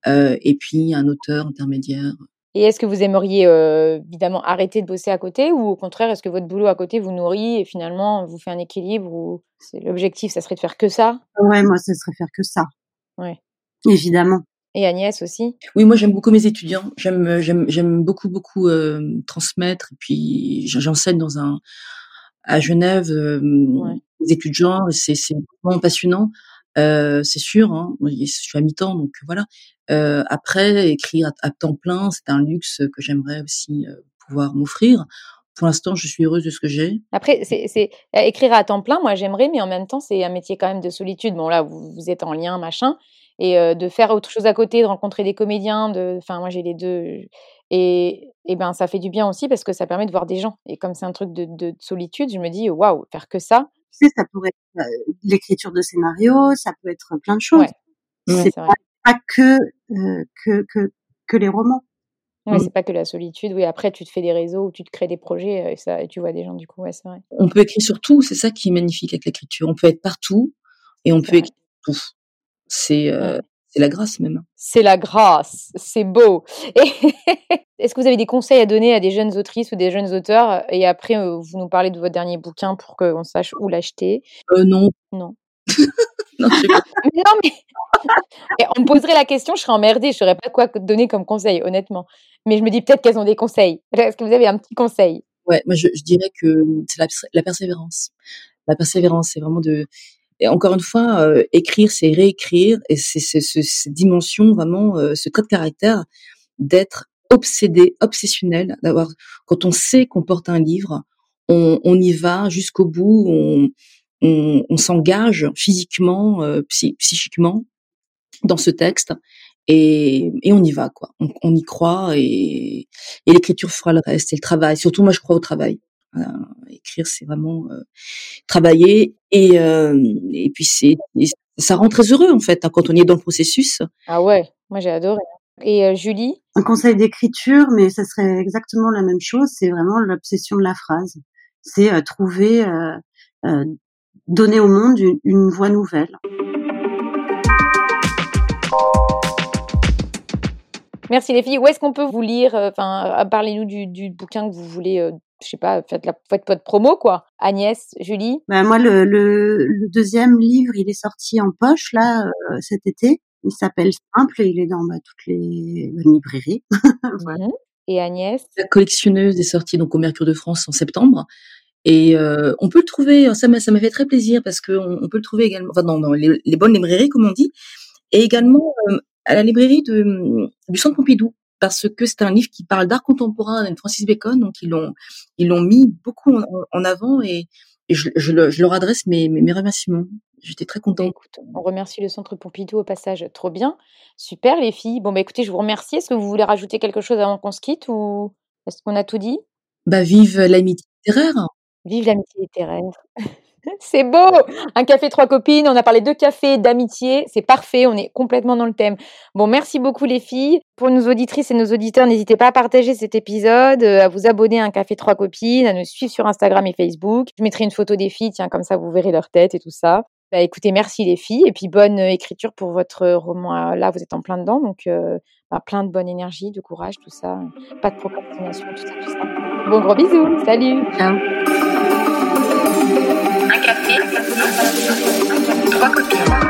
euh, et puis un auteur intermédiaire. Et est-ce que vous aimeriez euh, évidemment arrêter de bosser à côté ou au contraire, est-ce que votre boulot à côté vous nourrit et finalement vous fait un équilibre ou l'objectif, ça serait de faire que ça? Ouais, moi, ça serait faire que ça. Ouais. Évidemment. Et Agnès aussi? Oui, moi j'aime beaucoup mes étudiants. J'aime, j'aime, j'aime beaucoup, beaucoup euh, transmettre. Et puis j'enseigne dans un à Genève euh, Ouais. des études de genre. et C'est, c'est vraiment passionnant. Euh, c'est sûr. Hein, je suis à mi-temps, donc voilà. Euh, après, écrire à, à temps plein, c'est un luxe que j'aimerais aussi euh, pouvoir m'offrir. Pour l'instant, je suis heureuse de ce que j'ai. Après, c'est, euh, écrire à temps plein, moi j'aimerais, mais en même temps, c'est un métier quand même de solitude. Bon, là, vous, vous êtes en lien, machin, et euh, de faire autre chose à côté, de rencontrer des comédiens, de, enfin, moi j'ai les deux, et, et ben ça fait du bien aussi parce que ça permet de voir des gens. Et comme c'est un truc de, de solitude, je me dis, waouh, faire que ça, Tu sais, ça pourrait être euh, l'écriture de scénario, ça peut être plein de choses. ouais, c'est pas, pas que, euh, que, que, que les romans. Ouais, Mm. c'est pas que la solitude. Oui, après, tu te fais des réseaux tu te crées des projets euh, et, ça, et tu vois des gens, du coup, ouais, c'est vrai. On peut écrire sur tout. C'est ça qui est magnifique avec l'écriture. On peut être partout et on peut vrai. écrire tout. C'est euh, c'est la grâce même. C'est la grâce, c'est beau. Est-ce que vous avez des conseils à donner à des jeunes autrices ou des jeunes auteurs Et après, vous nous parlez de votre dernier bouquin pour qu'on sache où l'acheter? Euh, non. Non. Non, mais Et on me poserait la question, je serais emmerdée, je saurais pas quoi donner comme conseil, honnêtement. Mais je me dis peut-être qu'elles ont des conseils. Est-ce que vous avez un petit conseil? Ouais, moi je, je dirais que c'est la, la persévérance. La persévérance, c'est vraiment de. Et encore une fois, euh, écrire, c'est réécrire, et c'est cette dimension vraiment, euh, ce trait de caractère d'être obsédé, obsessionnel, d'avoir. Quand on sait qu'on porte un livre, on, on y va jusqu'au bout, on, on, on s'engage physiquement, euh, psy- psychiquement dans ce texte. Et, et on y va, quoi. On, on y croit et, et l'écriture fera le reste. Et le travail, surtout moi, je crois au travail. Euh, écrire, c'est vraiment euh, travailler et euh, et puis c'est ça rend très heureux en fait hein, quand on est dans le processus. Ah ouais, moi j'ai adoré. Et euh, Julie? Un conseil d'écriture, mais ça serait exactement la même chose. C'est vraiment l'obsession de la phrase. C'est euh, trouver, euh, euh, donner au monde une, une voix nouvelle. Merci les filles. Où est-ce qu'on peut vous lire euh, Enfin, euh, parlez-nous du, du bouquin que vous voulez. euh, je sais pas, faites la faites votre promo quoi. Agnès, Julie? Ben, moi, le, le, le deuxième livre, il est sorti en poche là euh, cet été. Il s'appelle Simple et il est dans bah, toutes les librairies. Voilà. Mhm. Et Agnès? La collectionneuse est sortie donc au Mercure de France en septembre. Et euh, on peut le trouver, ça m'a ça m'a fait très plaisir parce que on, peut le trouver également, enfin dans, dans les, les bonnes librairies comme on dit, et également euh, à la librairie de, du Centre Pompidou parce que c'est un livre qui parle d'art contemporain de Francis Bacon, donc ils l'ont ils l'ont mis beaucoup en, en avant et, et je, je, le- je leur adresse mes, mes, mes remerciements. J'étais très Bah, contente. écoute, on remercie le Centre Pompidou au passage. Trop bien. Super les filles. Bon bah écoutez, je vous remercie. Est-ce que vous voulez rajouter quelque chose avant qu'on se quitte ou est-ce qu'on a tout dit? Bah vive l'amitié littéraire. Vive l'amitié littéraire. C'est beau Un café, trois copines. On a parlé de café, d'amitié. C'est parfait. On est complètement dans le thème. Bon, merci beaucoup les filles. Pour nos auditrices et nos auditeurs, n'hésitez pas à partager cet épisode, euh, à vous abonner à un café, trois copines, à nous suivre sur Instagram et Facebook. Je mettrai une photo des filles, tiens, comme ça vous verrez leur tête et tout ça. Bah, écoutez, merci les filles. Et puis bonne euh, écriture pour votre roman. Là, vous êtes en plein dedans. Donc, euh, bah, plein de bonne énergie, de courage, tout ça. Pas de procrastination, tout ça, tout ça. Bon, gros bisous. Salut. Ciao. Un café, trois copines.